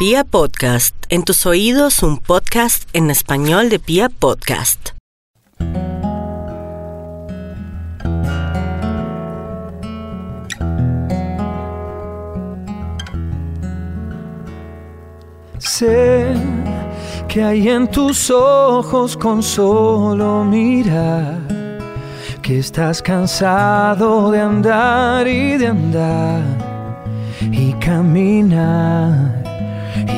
Pia Podcast, en tus oídos un podcast en español de Pia Podcast. Sé que hay en tus ojos con solo mirar que estás cansado de andar y de andar y caminar,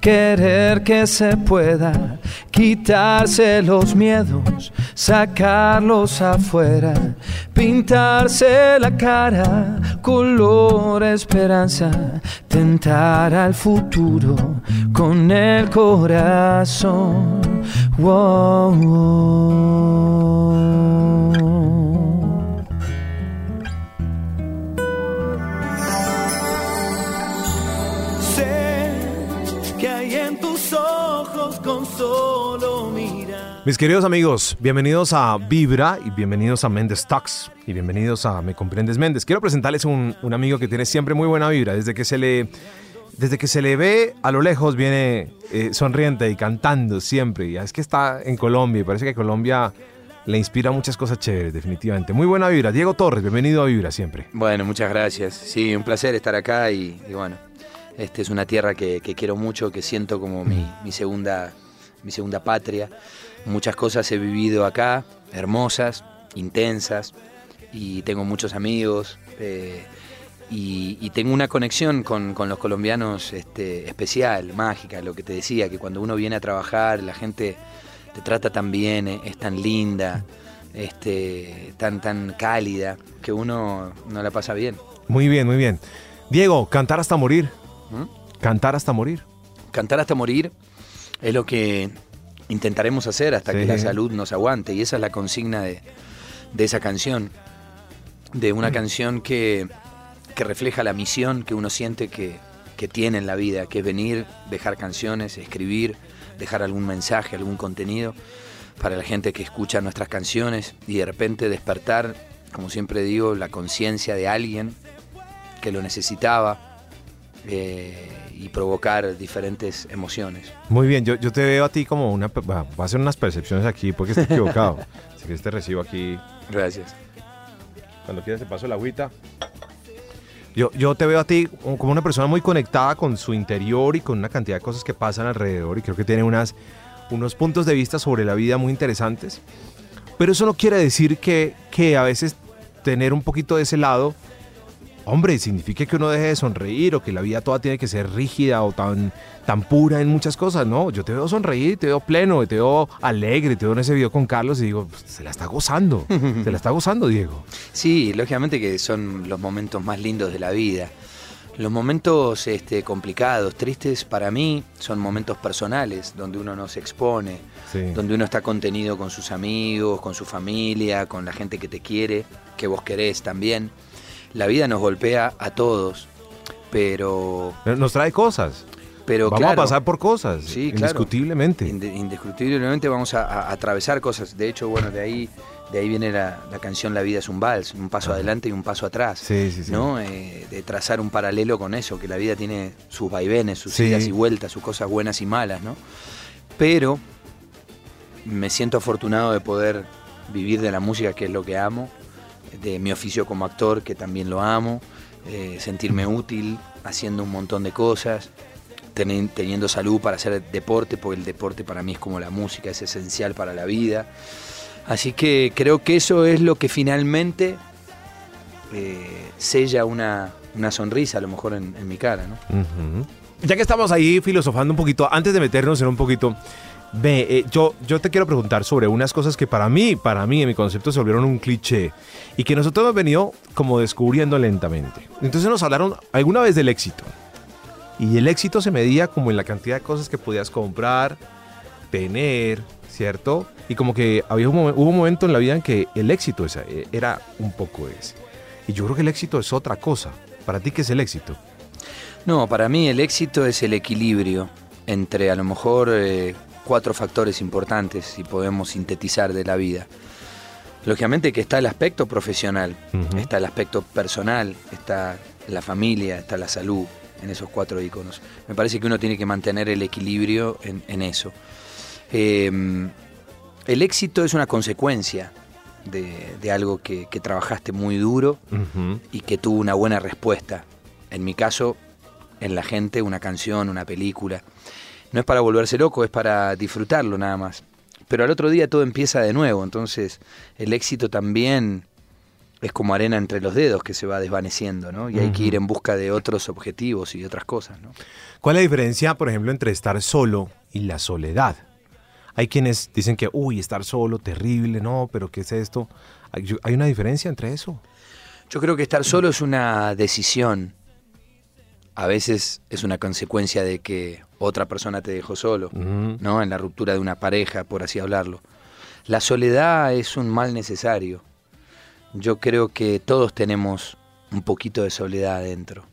querer que se pueda, quitarse los miedos, sacarlos afuera, pintarse la cara, color esperanza, tentar al futuro con el corazón. Wow. Mis queridos amigos, bienvenidos a Vibra y bienvenidos a Mendes Talks y bienvenidos a Me Comprendes Méndez. Quiero presentarles un, un amigo que tiene siempre muy buena vibra. Desde que se le, desde que se le ve a lo lejos viene eh, sonriente y cantando siempre. Y es que está en Colombia y parece que Colombia le inspira muchas cosas chéveres, definitivamente. Muy buena vibra. Diego Torres, bienvenido a Vibra siempre. Bueno, muchas gracias. Sí, un placer estar acá y, bueno, este es una tierra que, quiero mucho, que siento como mi segunda, mi segunda patria. Muchas cosas he vivido acá, hermosas, intensas, y tengo muchos amigos. eh, y, y tengo una conexión con, con los colombianos este, especial, mágica, lo que te decía, que cuando uno viene a trabajar, la gente te trata tan bien, eh, es tan linda, este, tan, tan cálida, que uno no la pasa bien. Muy bien, muy bien. Diego, cantar hasta morir. ¿Mm? Cantar hasta morir. Cantar hasta morir es lo que intentaremos hacer hasta que la salud nos aguante. Y esa es la consigna de, de esa canción. De Mm. una canción que, que refleja la misión que uno siente que, que tiene en la vida, que es venir, dejar canciones, escribir, dejar algún mensaje, algún contenido para la gente que escucha nuestras canciones y de repente despertar, como siempre digo, la conciencia de alguien que lo necesitaba eh, y provocar diferentes emociones. Muy bien, yo, yo te veo a ti como una... Va, a hacer unas percepciones aquí porque estoy equivocado. Así que te recibo aquí. Gracias. Cuando quieras te paso la agüita. Yo, yo te veo a ti como una persona muy conectada con su interior y con una cantidad de cosas que pasan alrededor y creo que tiene unas, unos puntos de vista sobre la vida muy interesantes. Pero eso no quiere decir que, que a veces tener un poquito de ese lado, hombre, signifique que uno deje de sonreír o que la vida toda tiene que ser rígida o tan, tan pura en muchas cosas. No, yo te veo sonreír, te veo pleno, te veo alegre, te veo en ese video con Carlos y digo, "Pues, se la está gozando, se la está gozando, Diego. Sí, lógicamente que son los momentos más lindos de la vida. Los momentos este, complicados, tristes, para mí son momentos personales, donde uno no se expone, Sí. donde uno está contenido con sus amigos, con su familia, con la gente que te quiere, que vos querés también. La vida nos golpea a todos, pero, Nos trae cosas. pero Vamos claro, a pasar por cosas, Sí, claro. indiscutiblemente. Inde- indiscutiblemente vamos a, atravesar cosas. De hecho, bueno, de ahí, de ahí viene la, la canción La vida es un vals, un paso adelante y un paso atrás. Sí, sí, sí. ¿no? Eh, de trazar un paralelo con eso, que la vida tiene sus vaivenes, sus idas y vueltas, sus cosas buenas y malas, ¿no? Pero me siento afortunado de poder vivir de la música, que es lo que amo, de mi oficio como actor, que también lo amo, eh, sentirme útil haciendo un montón de cosas, teni- teniendo salud para hacer deporte, porque el deporte para mí es como la música, es esencial para la vida. Así que creo que eso es lo que finalmente eh, sella una, una sonrisa a lo mejor en, mi cara, ¿no? Ya que estamos ahí filosofando un poquito, antes de meternos en un poquito, eh, yo, yo te quiero preguntar sobre unas cosas que para mí, para mí, en mi concepto, se volvieron un cliché y que nosotros hemos venido como descubriendo lentamente. Entonces nos hablaron alguna vez del éxito. Y el éxito se medía como en la cantidad de cosas que podías comprar, tener, ¿cierto? Y como que había un, hubo un momento en la vida en que el éxito eh, era un poco ese. Y yo creo que el éxito es otra cosa. ¿Para ti qué es el éxito? No, para mí el éxito es el equilibrio entre a lo mejor eh, cuatro factores importantes, si podemos sintetizar de la vida. Lógicamente que está el aspecto profesional, está el aspecto personal, está la familia, está la salud, en esos cuatro iconos. Me parece que uno tiene que mantener el equilibrio en, eso. Em, el éxito es una consecuencia de, algo que, trabajaste muy duro y que tuvo una buena respuesta. En mi caso, en la gente, una canción, una película. No es para volverse loco, es para disfrutarlo nada más. Pero al otro día todo empieza de nuevo, entonces el éxito también es como arena entre los dedos que se va desvaneciendo, ¿no? Y hay que ir en busca de otros objetivos y de otras cosas, ¿no? ¿Cuál es la diferencia, por ejemplo, entre estar solo y la soledad? Hay quienes dicen que, uy, estar solo, terrible, no, pero ¿qué es esto? ¿Hay una diferencia entre eso? Yo creo que estar solo es una decisión. A veces es una consecuencia de que otra persona te dejó solo, ¿no? En la ruptura de una pareja, por así hablarlo. La soledad es un mal necesario yo creo que todos tenemos un poquito de soledad adentro.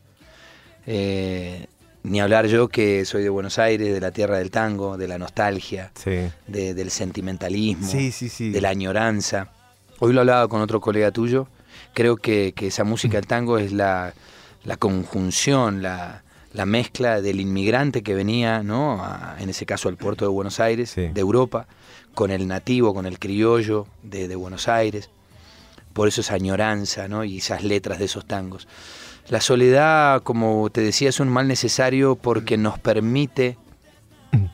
Eh, ni hablar yo que soy de Buenos Aires, de la tierra del tango, de la nostalgia, del sentimentalismo, de la añoranza. Hoy lo hablaba con otro colega tuyo. Creo que, esa música del tango es la, conjunción, la, mezcla del inmigrante que venía, ¿no? en ese caso al puerto de Buenos Aires, de Europa, con el nativo, con el criollo de Buenos Aires por eso esa añoranza ¿no? y esas letras de esos tangos. La soledad, como te decía, es un mal necesario porque nos permite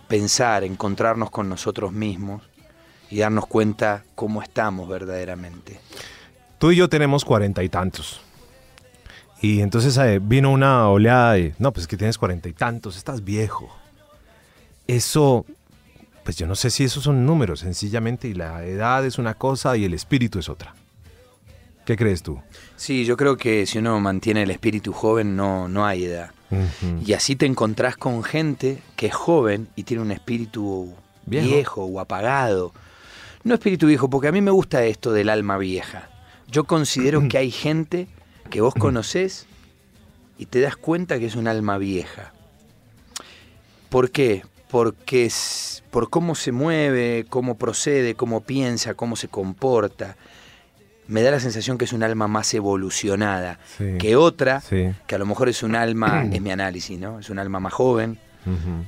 pensar, encontrarnos con nosotros mismos y darnos cuenta cómo estamos verdaderamente. Tú y yo tenemos cuarenta y tantos. Y entonces eh, vino una oleada de, no, pues que tienes cuarenta y tantos, estás viejo. Eso, pues yo no sé si esos son números, sencillamente, y la edad es una cosa y el espíritu es otra. ¿Qué crees tú? Sí, yo creo que si uno mantiene el espíritu joven no, no hay edad. Y así te encontrás con gente que es joven y tiene un espíritu ¿Viejo? o apagado. No espíritu viejo, porque a mí me gusta esto del alma vieja. Yo considero que hay gente que vos conocés y te das cuenta que es un alma vieja. ¿Por qué? Porque es por cómo se mueve, cómo procede, cómo piensa, cómo se comporta me da la sensación que es un alma más evolucionada que otra, que a lo mejor es un alma, es mi análisis, ¿no? Es un alma más joven,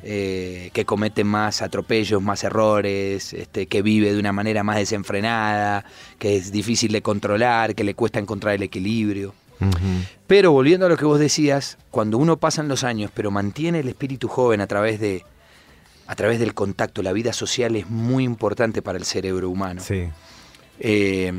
eh, que comete más atropellos, más errores, este, que vive de una manera más desenfrenada, que es difícil de controlar, que le cuesta encontrar el equilibrio. Pero volviendo a lo que vos decías, cuando uno pasa los años, pero mantiene el espíritu joven a través de a través del contacto, la vida social es muy importante para el cerebro humano. Sí. Eh,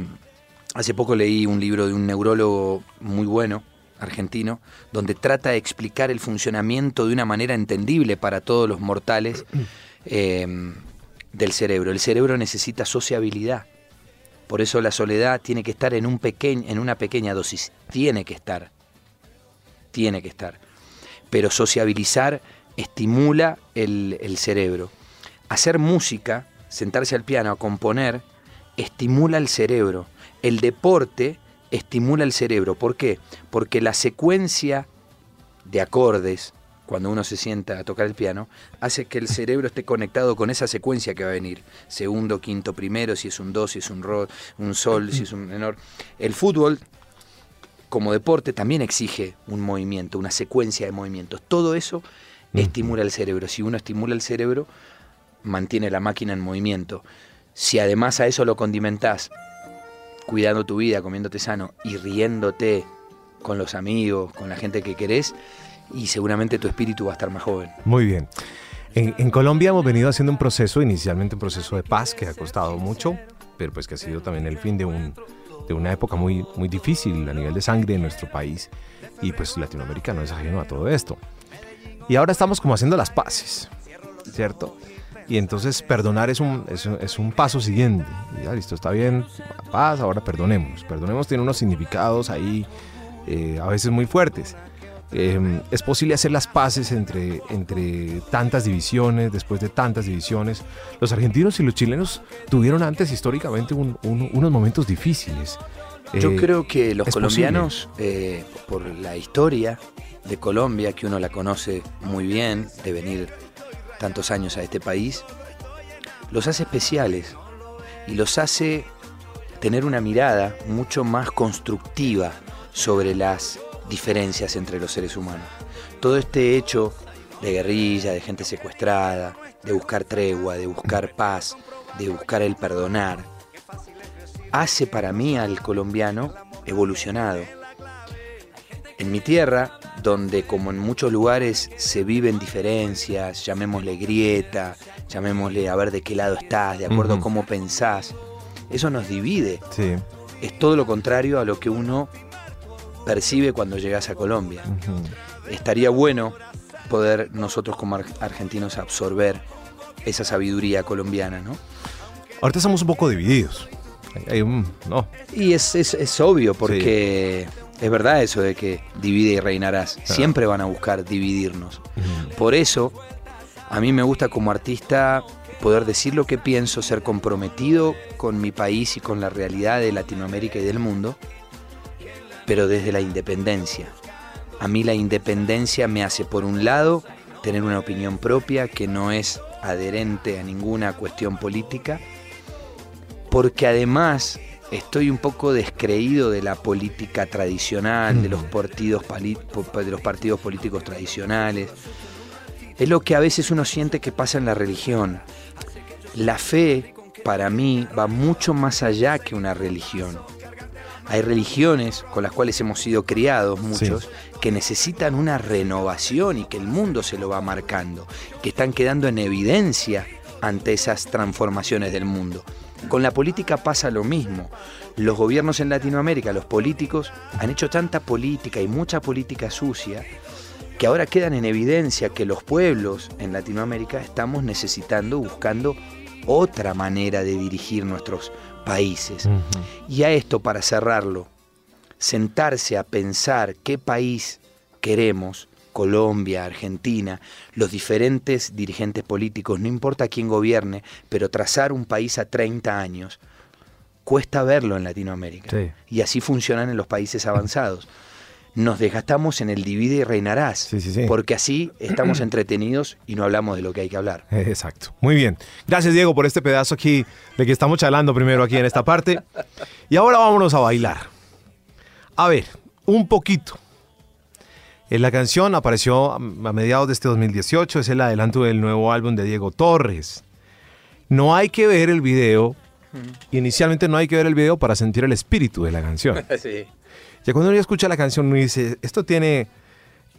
Hace poco leí un libro de un neurólogo muy bueno, argentino, donde trata de explicar el funcionamiento de una manera entendible para todos los mortales em, del cerebro. El cerebro necesita sociabilidad. Por eso la soledad tiene que estar en, un en una pequeña dosis. Tiene que estar. Tiene que estar. Pero sociabilizar estimula el, el cerebro. Hacer música, sentarse al piano a componer, estimula el cerebro el deporte estimula el cerebro. ¿Por qué? Porque la secuencia de acordes, cuando uno se sienta a tocar el piano, hace que el cerebro esté conectado con esa secuencia que va a venir. Segundo, quinto, primero, si es un do, si es un ro, un sol, si es un menor. El fútbol, como deporte, también exige un movimiento, una secuencia de movimientos. Todo eso estimula el cerebro. Si uno estimula el cerebro, mantiene la máquina en movimiento. Si además a eso lo condimentás cuidando tu vida, comiéndote sano y riéndote con los amigos, con la gente que querés, y seguramente tu espíritu va a estar más joven. Muy bien. En, Colombia hemos venido haciendo un proceso, inicialmente un proceso de paz que ha costado mucho, pero pues que ha sido también el fin de, un, de una época muy, muy difícil a nivel de sangre en nuestro país, y pues Latinoamérica no es ajeno a todo esto. Y ahora estamos como haciendo las paces, ¿cierto? Y entonces perdonar es un, es, un paso siguiente. ya, listo, está bien, paz, ahora perdonemos. Perdonemos tiene unos significados ahí eh, a veces muy fuertes. Eh, es posible hacer las paces entre, entre tantas divisiones, después de tantas divisiones. Los argentinos y los chilenos tuvieron antes históricamente un- un- unos momentos difíciles. Yo Eh, creo que los colombianos, eh, por la historia de Colombia, que uno la conoce muy bien, de venir tantos años a este país, los hace especiales y los hace tener una mirada mucho más constructiva sobre las diferencias entre los seres humanos. Todo este hecho de guerrilla, de gente secuestrada, de buscar tregua, de buscar paz, de buscar el perdonar, hace para mí al colombiano evolucionado. En mi tierra, donde como en muchos lugares se viven diferencias, llamémosle grieta, llamémosle a ver de qué lado estás, de acuerdo a cómo pensás, eso nos divide. Sí. Es todo lo contrario a lo que uno percibe cuando llegas a Colombia. Estaría bueno poder nosotros como ar- argentinos absorber esa sabiduría colombiana, ¿no? Ahorita estamos un poco divididos. Hay- hay un- no, Y es, es- es obvio, porque es verdad eso de que divide y reinarás. Siempre van a buscar dividirnos. Por eso, a mí me gusta como artista poder decir lo que pienso, ser comprometido con mi país y con la realidad de Latinoamérica y del mundo, pero desde la independencia. A mí la independencia me hace, por un lado, tener una opinión propia que no es adherente a ninguna cuestión política, porque además estoy un poco descreído de la política tradicional, de los partidos, de los partidos políticos tradicionales. Es lo que a veces uno siente que pasa en la religión. La fe, para mí, va mucho más allá que una religión. Hay religiones con las cuales hemos sido criados muchos que necesitan una renovación y que el mundo se lo va marcando, que están quedando en evidencia ante esas transformaciones del mundo. Con la política pasa lo mismo. Los gobiernos en Latinoamérica, los políticos, han hecho tanta política y mucha política sucia que ahora quedan en evidencia que los pueblos en Latinoamérica estamos necesitando, buscando otra manera de dirigir nuestros países. Y a esto, para cerrarlo, sentarse a pensar qué país queremos, Colombia, Argentina, los diferentes dirigentes políticos, no importa quién gobierne, pero trazar un país a 30 años, cuesta verlo en Latinoamérica. Sí. Y así funcionan en los países avanzados. Nos desgastamos en el divide y reinarás, Sí, sí, sí. porque así estamos entretenidos y no hablamos de lo que hay que hablar. Exacto. Muy bien. Gracias, Diego, por este pedazo aquí de que estamos charlando primero aquí en esta parte. Y ahora vámonos a bailar. A ver, un poquito. En la canción apareció a mediados de este 2018, es el adelanto del nuevo álbum de Diego Torres. No hay que ver el video, inicialmente no hay que ver el video para sentir el espíritu de la canción. Ya cuando uno escucha la canción, uno dice, esto tiene,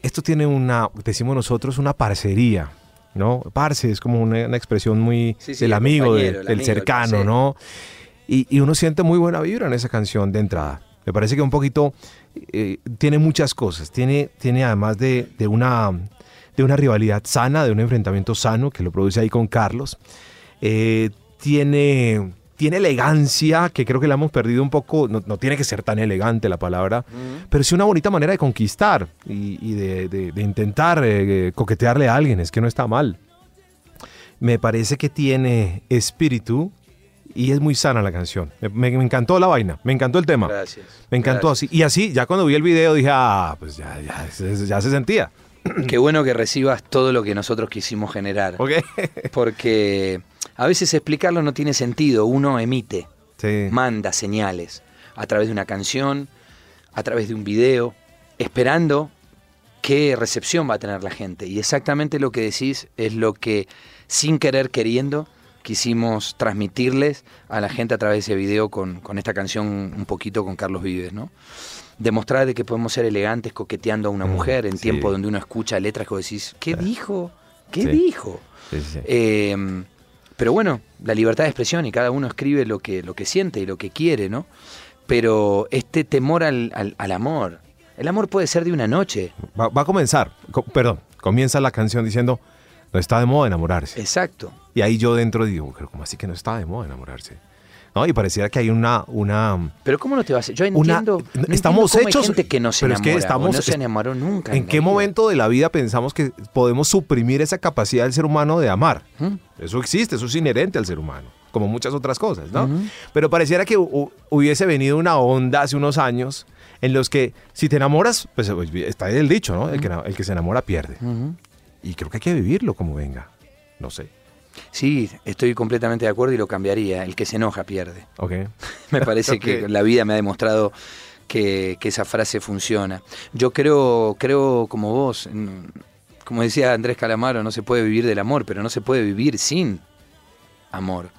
esto tiene una, decimos nosotros, una parcería, ¿no? Parce es como una, una expresión muy Sí, sí, del el amigo, compañero, del, amigo, cercano. ¿no? Y, y uno siente muy buena vibra en esa canción de entrada. Me parece que un poquito eh, tiene muchas cosas. Tiene, tiene además de, de una, de una rivalidad sana, de un enfrentamiento sano que lo produce ahí con Carlos. Eh, tiene, tiene elegancia, que creo que la hemos perdido un poco. No, no tiene que ser tan elegante la palabra, pero sí una bonita manera de conquistar y, y de, de- de intentar eh, coquetearle a alguien. Es que no está mal. Me parece que tiene espíritu y es muy sana la canción. Me, me- me encantó la vaina, me encantó el tema. Gracias. Me encantó Gracias. así. Y así, ya cuando vi el video dije, ah, pues ya, ya, ya se sentía. Qué bueno que recibas todo lo que nosotros quisimos generar. Porque a veces explicarlo no tiene sentido. Uno emite, Sí. manda señales a través de una canción, a través de un video, esperando qué recepción va a tener la gente. Y exactamente lo que decís es lo que, sin querer queriendo, quisimos transmitirles a la gente a través de ese video con, con esta canción un poquito con Carlos Vives, ¿no? Demostrar de que podemos ser elegantes coqueteando a una Mm, mujer en sí. tiempo donde uno escucha letras que vos decís, ¿qué dijo? ¿Qué Sí. dijo? Sí. Eh, pero bueno, la libertad de expresión y cada uno escribe lo que, lo que siente y lo que quiere, ¿no? Pero este temor al, al- al amor, el amor puede ser de una noche, Va, va a comenzar, co- perdón, comienza la canción diciendo, no está de moda enamorarse. exacto. Y ahí yo dentro digo, pero ¿cómo así que no está de moda enamorarse? ¿No? Y pareciera que hay una... una pero ¿cómo no te vas a...? Yo una- entiendo... no estamos entiendo hechos... Hay gente que no se pero es que estamos... no se enamoró nunca. ¿En qué vida. momento de la vida pensamos que podemos suprimir esa capacidad del ser humano de amar? ¿Mm? Eso existe, eso es inherente al ser humano, como muchas otras cosas, ¿no? Pero pareciera que hu- hubiese venido una onda hace unos años en los que si te enamoras, pues pues, está el dicho, ¿no? El que, el que se enamora pierde. Y creo que hay que vivirlo como venga. No sé. Sí, estoy completamente de acuerdo y lo cambiaría. El que se enoja pierde. Ok. Me parece que la vida me ha demostrado que, que esa frase funciona. Yo creo, creo como vos, como decía Andrés Calamaro, no se puede vivir del amor, pero no se puede vivir sin amor.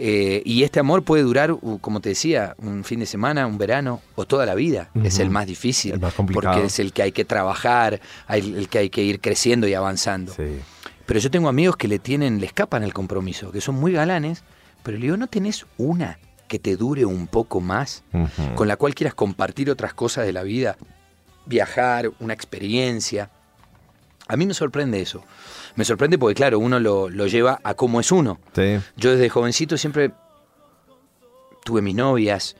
Eh, y este amor puede durar, como te decía, un fin de semana, un verano o toda la vida. Es el más difícil, El más complicado. porque es el que hay que trabajar, el que hay que ir creciendo y avanzando. Sí. Pero yo tengo amigos que le tienen, le escapan al compromiso, que son muy galanes, pero le digo, ¿no tenés una que te dure un poco más? Con la cual quieras compartir otras cosas de la vida, viajar, una experiencia. A mí me sorprende eso. Me sorprende porque, claro, uno lo, lo lleva a cómo es uno. Sí. Yo desde jovencito siempre tuve mis novias,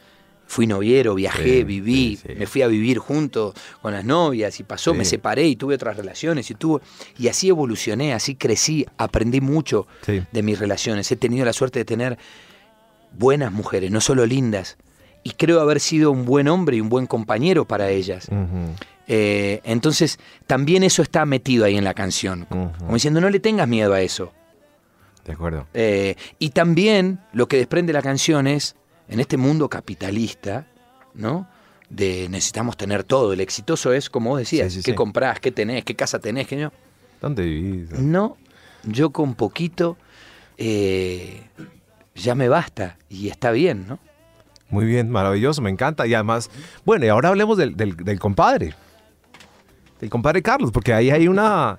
fui noviero, viajé, Sí, viví, sí, sí. me fui a vivir junto con las novias y pasó, me separé y tuve otras relaciones y tuve y así evolucioné, así crecí, aprendí mucho de mis relaciones. He tenido la suerte de tener buenas mujeres, no solo lindas, y creo haber sido un buen hombre y un buen compañero para ellas. Eh, entonces, también eso está metido ahí en la canción, como diciendo, no le tengas miedo a eso. De acuerdo. Eh, y también lo que desprende la canción es, en este mundo capitalista, ¿no? De necesitamos tener todo. El exitoso es, como vos decías, Sí, sí, qué sí. comprás, qué tenés, qué casa tenés, qué no. ¿Dónde vivís? No, yo con poquito eh, ya me basta y está bien, ¿no? Muy bien, maravilloso, me encanta. Y además, bueno, y ahora hablemos del, del- del compadre. Del compadre Carlos, porque ahí hay una,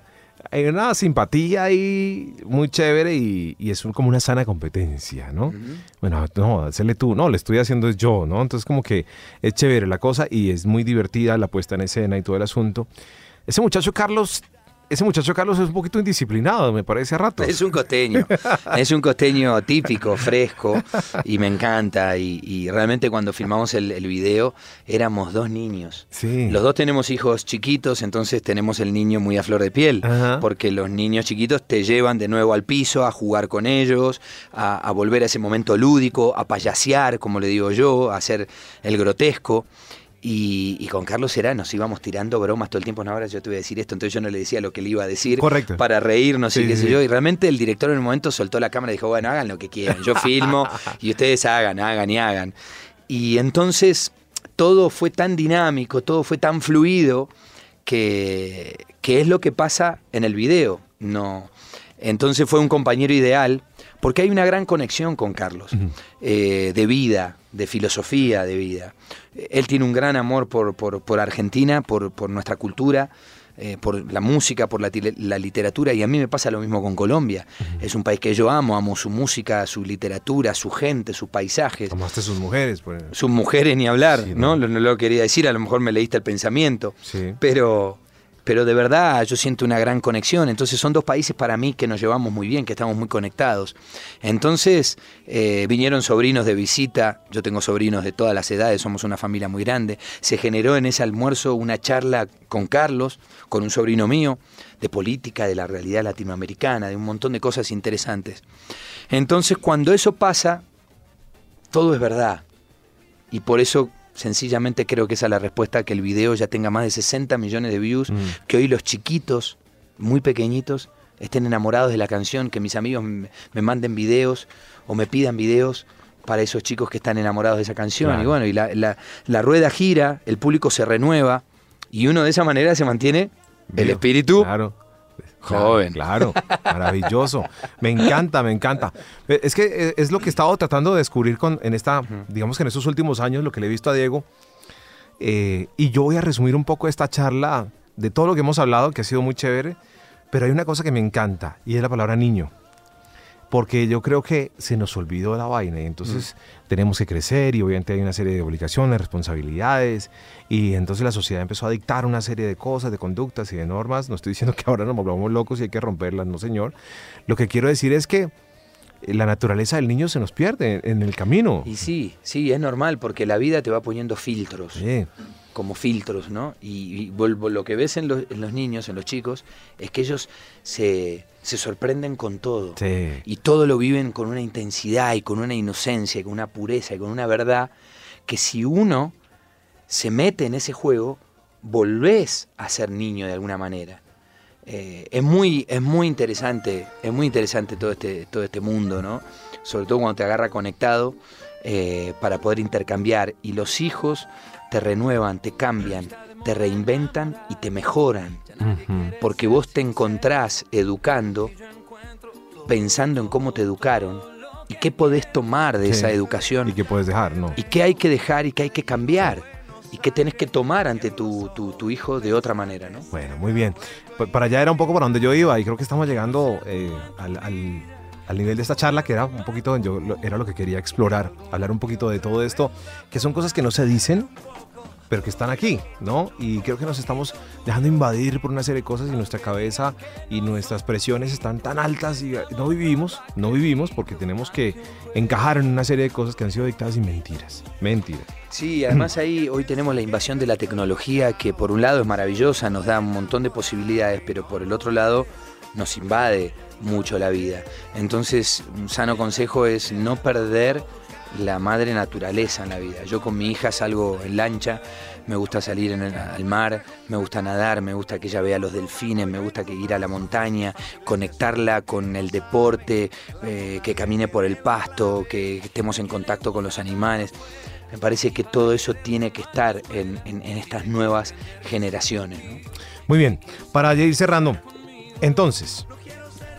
hay una simpatía ahí muy chévere y, y es un- como una sana competencia, ¿no? Bueno, no, hacerle tú, no, le estoy haciendo es yo, ¿no? Entonces como que es chévere la cosa y es muy divertida la puesta en escena y todo el asunto. Ese muchacho Carlos, ese muchacho Carlos es un poquito indisciplinado, me parece a ratos. Es un costeño, es un costeño típico, fresco, y me encanta. Y, y realmente cuando filmamos el, el video éramos dos niños. Sí. Los dos tenemos hijos chiquitos, entonces tenemos el niño muy a flor de piel, Ajá. porque los niños chiquitos te llevan de nuevo al piso a jugar con ellos, a, a volver a ese momento lúdico, a payasear, como le digo yo, a hacer el grotesco. Y, y con Carlos Será nos íbamos tirando bromas todo el tiempo. No, ahora yo te voy a decir esto, entonces yo no le decía lo que le iba a decir Correcto. para reírnos Sí, y qué sí, sé sí. yo. Y realmente el director en un momento soltó la cámara y dijo, bueno, hagan lo que quieran. Yo filmo y ustedes hagan, hagan y hagan. Y entonces todo fue tan dinámico, todo fue tan fluido que, que es lo que pasa en el video. No. Entonces fue un compañero ideal porque hay una gran conexión con Carlos, eh, de vida, de filosofía de vida. Él tiene un gran amor por, por- por Argentina, por, por nuestra cultura, eh, por la música, por la, la literatura, y a mí me pasa lo mismo con Colombia. Es un país que yo amo, amo su música, su literatura, su gente, sus paisajes. Tomaste sus mujeres, pues. Sus mujeres ni hablar, Sí, ¿no? ¿no? Lo- No lo quería decir, a lo mejor me leíste el pensamiento. Sí. Pero, pero de verdad yo siento una gran conexión. Entonces son dos países para mí que nos llevamos muy bien, que estamos muy conectados. Entonces eh, vinieron sobrinos de visita, yo tengo sobrinos de todas las edades, somos una familia muy grande. Se generó en ese almuerzo una charla con Carlos, con un sobrino mío, de política, de la realidad latinoamericana, de un montón de cosas interesantes. Entonces cuando eso pasa, todo es verdad. Y por eso sencillamente creo que esa es la respuesta, que el video ya tenga más de 60 millones de views, Mm. que hoy los chiquitos, muy pequeñitos, estén enamorados de la canción, que mis amigos me, manden videos o me pidan videos para esos chicos que están enamorados de esa canción. Claro. Y bueno, y la, la- la rueda gira, el público se renueva y uno de esa manera se mantiene el espíritu Claro. Joven. Claro, maravilloso. Me encanta, me encanta. Eh, Es que eh, es lo que he estado tratando de descubrir con, en esta, digamos que en estos últimos años, lo que le he visto a Diego. Eh, y yo voy a resumir un poco esta charla de todo lo que hemos hablado, que ha sido muy chévere. Pero hay una cosa que me encanta y es la palabra niño. Porque yo creo que se nos olvidó la vaina y entonces tenemos que crecer y obviamente hay una serie de obligaciones, responsabilidades y entonces la sociedad empezó a dictar una serie de cosas, de conductas y de normas. No estoy diciendo que ahora nos volvamos locos y hay que romperlas, no señor. Lo que quiero decir es que la naturaleza del niño se nos pierde en el camino. Y sí, sí, es normal porque la vida te va poniendo filtros. Sí. como filtros, ¿no? Y, y vuelvo- lo que ves en los, en los niños, en los chicos, es que ellos se, se sorprenden con todo. Sí. Y todo lo viven con una intensidad y con una inocencia y con una pureza y con una verdad que si uno se mete en ese juego, volvés a ser niño de alguna manera. Eh, es, muy, es muy interesante, es muy interesante todo este, todo este mundo, ¿no? Sobre todo cuando te agarra conectado eh, para poder intercambiar. Y los hijos te renuevan, te cambian, te reinventan y te mejoran porque vos te encontrás educando, pensando en cómo te educaron y qué podés tomar de Sí. esa educación ¿Y qué puedes dejar? No. y qué hay que dejar y qué hay que cambiar y qué tenés que tomar ante tu, tu- tu hijo de otra manera, ¿no? Bueno, muy bien. Pa- Para allá era un poco para donde yo iba y creo que estamos llegando eh, al, al- al nivel de esta charla que era un poquito, yo, era lo que quería explorar, hablar un poquito de todo esto, que son cosas que no se dicen, pero que están aquí, ¿no? Y creo que nos estamos dejando invadir por una serie de cosas y nuestra cabeza y nuestras presiones están tan altas y eh, no vivimos, no vivimos porque tenemos que encajar en una serie de cosas que han sido dictadas y mentiras, mentiras. Sí, además ahí hoy tenemos la invasión de la tecnología que por un lado es maravillosa, nos da un montón de posibilidades, pero por el otro lado nos invade mucho la vida. Entonces, un sano consejo es no perder la madre naturaleza en la vida. Yo con mi hija salgo en lancha, me gusta salir al mar, me gusta nadar, me gusta que ella vea los delfines, me gusta que ir a la montaña, conectarla con el deporte, eh, que camine por el pasto, que estemos en contacto con los animales. Me parece que todo eso tiene que estar en, estas nuevas generaciones. Muy bien, para ir cerrando, entonces,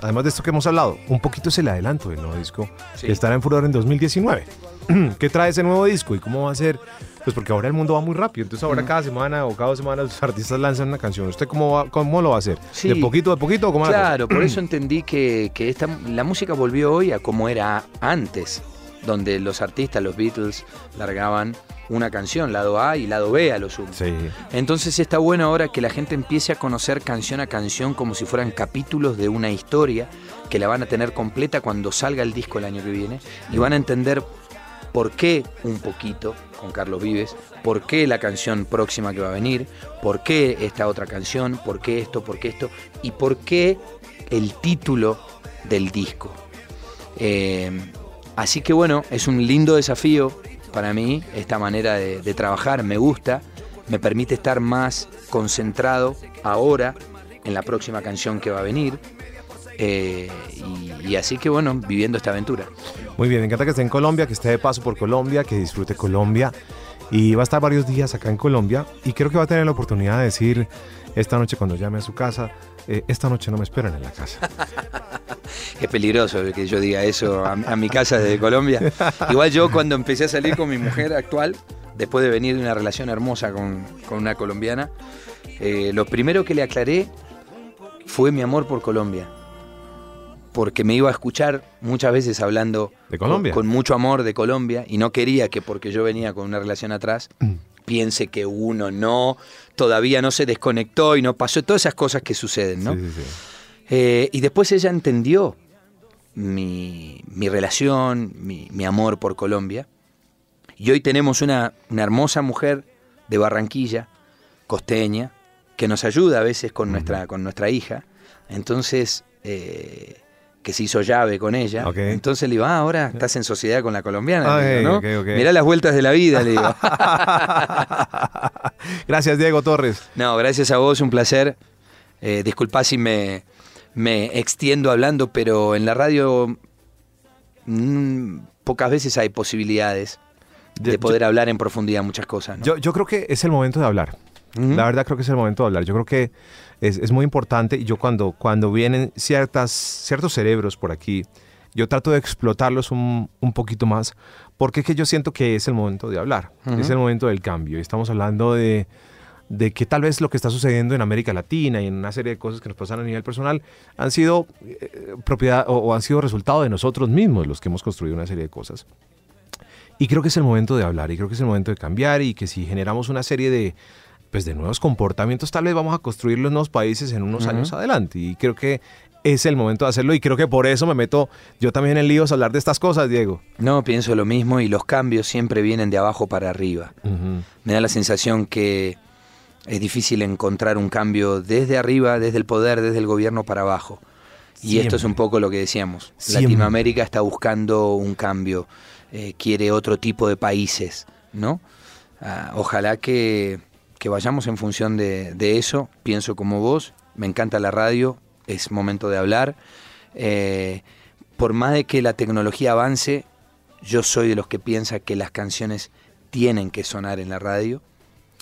además de esto que hemos hablado, un poquito es el adelanto del nuevo disco Sí. que estará en furor en 2019. ¿Qué trae ese nuevo disco y cómo va a ser? Pues porque ahora el mundo va muy rápido, entonces ahora cada semana o cada dos semanas los artistas lanzan una canción. ¿Usted cómo, va- cómo lo va a hacer? Sí. ¿De poquito de poquito o cómo? Claro, por eso entendí que, que esta, la música volvió hoy a como era antes, donde los artistas, los Beatles, largaban una canción, lado A y lado B a lo sumo. Sí. Entonces está bueno ahora que la gente empiece a conocer canción a canción como si fueran capítulos de una historia que la van a tener completa cuando salga el disco el año que viene y van a entender por qué un poquito con Carlos Vives, por qué la canción próxima que va a venir, por qué esta otra canción, por qué esto, por qué esto y por qué el título del disco. Eh, así que bueno, es un lindo desafío para mí esta manera de, trabajar, me gusta, me permite estar más concentrado ahora en la próxima canción que va a venir. Eh, y, y así que bueno, viviendo esta aventura. Muy bien, me encanta que esté en Colombia, que esté de paso por Colombia, que disfrute Colombia. Y va a estar varios días acá en Colombia. Y creo que va a tener la oportunidad de decir esta noche cuando llame a su casa, eh, esta noche no me esperan en la casa. Es peligroso que yo diga eso a, a mi casa desde Colombia. Igual yo cuando empecé a salir con mi mujer actual, después de venir de una relación hermosa con, con una colombiana, eh, lo primero que le aclaré fue mi amor por Colombia. Porque me iba a escuchar muchas veces hablando ¿De Colombia? Con, con mucho amor de Colombia y no quería que porque yo venía con una relación atrás piense que uno no, todavía no se desconectó y no pasó todas esas cosas que suceden, ¿no? Sí, sí, sí. Eh, y después ella entendió mi, mi relación, mi, mi amor por Colombia. Y hoy tenemos una, una hermosa mujer de Barranquilla, costeña, que nos ayuda a veces con, nuestra, con nuestra hija. Entonces, eh, que se hizo llave con ella. Entonces le digo, ah, ahora estás en sociedad con la colombiana. le Ah, digo, ¿no? ok, ok. Mirá las vueltas de la vida, le digo. Gracias, Diego Torres. No, gracias a vos, un placer. Eh, disculpa si me, me extiendo hablando, pero en la radio mm, pocas veces hay posibilidades Yo- de poder hablar en profundidad muchas cosas. ¿no? Yo, yo creo que es el momento de hablar. La verdad creo que es el momento de hablar. Yo creo que es, es muy importante y yo cuando, cuando vienen ciertas, ciertos cerebros por aquí, yo trato de explotarlos un, un poquito más porque es que yo siento que es el momento de hablar, es el momento del cambio. Y estamos hablando de, de que tal vez lo que está sucediendo en América Latina y en una serie de cosas que nos pasan a nivel personal han sido eh, propiedad o, o han sido resultado de nosotros mismos, los que hemos construido una serie de cosas. Y creo que es el momento de hablar y creo que es el momento de cambiar y que si generamos una serie de, pues, de nuevos comportamientos, tal vez vamos a construir los nuevos países en unos años adelante. Y creo que es el momento de hacerlo y creo que por eso me meto yo también en líos a hablar de estas cosas, Diego. No, pienso lo mismo y los cambios siempre vienen de abajo para arriba. Me da la sensación que es difícil encontrar un cambio desde arriba, desde el poder, desde el gobierno para abajo. Y esto es un poco lo que decíamos. Latinoamérica está buscando un cambio, eh, quiere otro tipo de países, ¿no? Ah, ojalá que, vayamos en función de, eso. Pienso como vos, me encanta la radio, es momento de hablar. Eh, por más de que la tecnología avance, yo soy de los que piensa que las canciones tienen que sonar en la radio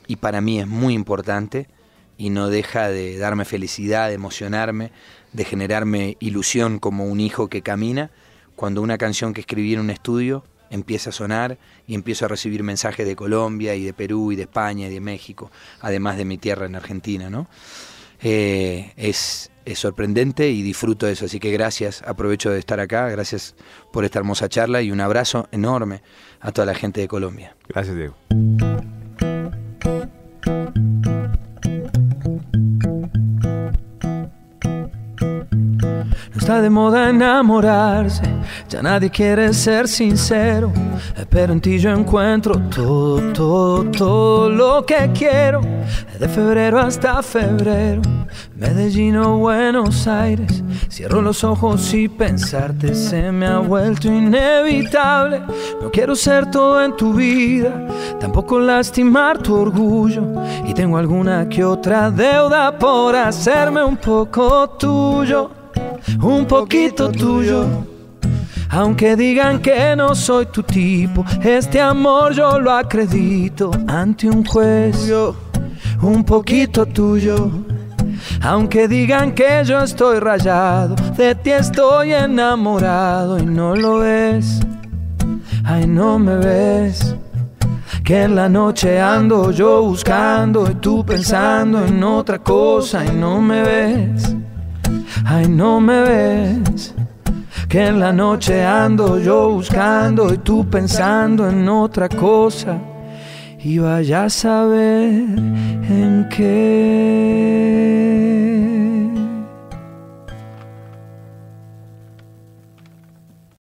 y para mí es muy importante y no deja de darme felicidad, de emocionarme, de generarme ilusión como un hijo que camina cuando una canción que escribí en un estudio empieza a sonar y empiezo a recibir mensajes de Colombia y de Perú y de España y de México, además de mi tierra en Argentina, ¿no? Eh, es, es, sorprendente y disfruto de eso, así que gracias, aprovecho de estar acá, gracias por esta hermosa charla y un abrazo enorme a toda la gente de Colombia. Gracias, Diego. Está de moda enamorarse, ya nadie quiere ser sincero. Pero en ti yo encuentro todo, todo, todo lo que quiero. De febrero hasta febrero, Medellín o Buenos Aires. Cierro los ojos y pensarte se me ha vuelto inevitable. No quiero ser todo en tu vida, tampoco lastimar tu orgullo. Y tengo alguna que otra deuda por hacerme un poco tuyo un poquito tuyo. Aunque digan que no soy tu tipo, este amor yo lo acredito ante un juez. Un poquito tuyo. Aunque digan que yo estoy rayado, de ti estoy enamorado y no lo ves. Ay, no me ves. Que en la noche ando yo buscando y tú pensando en otra cosa y no me ves. Ay, no me ves. Que en la noche ando yo buscando y tú pensando en otra cosa. Y vayas a ver en qué.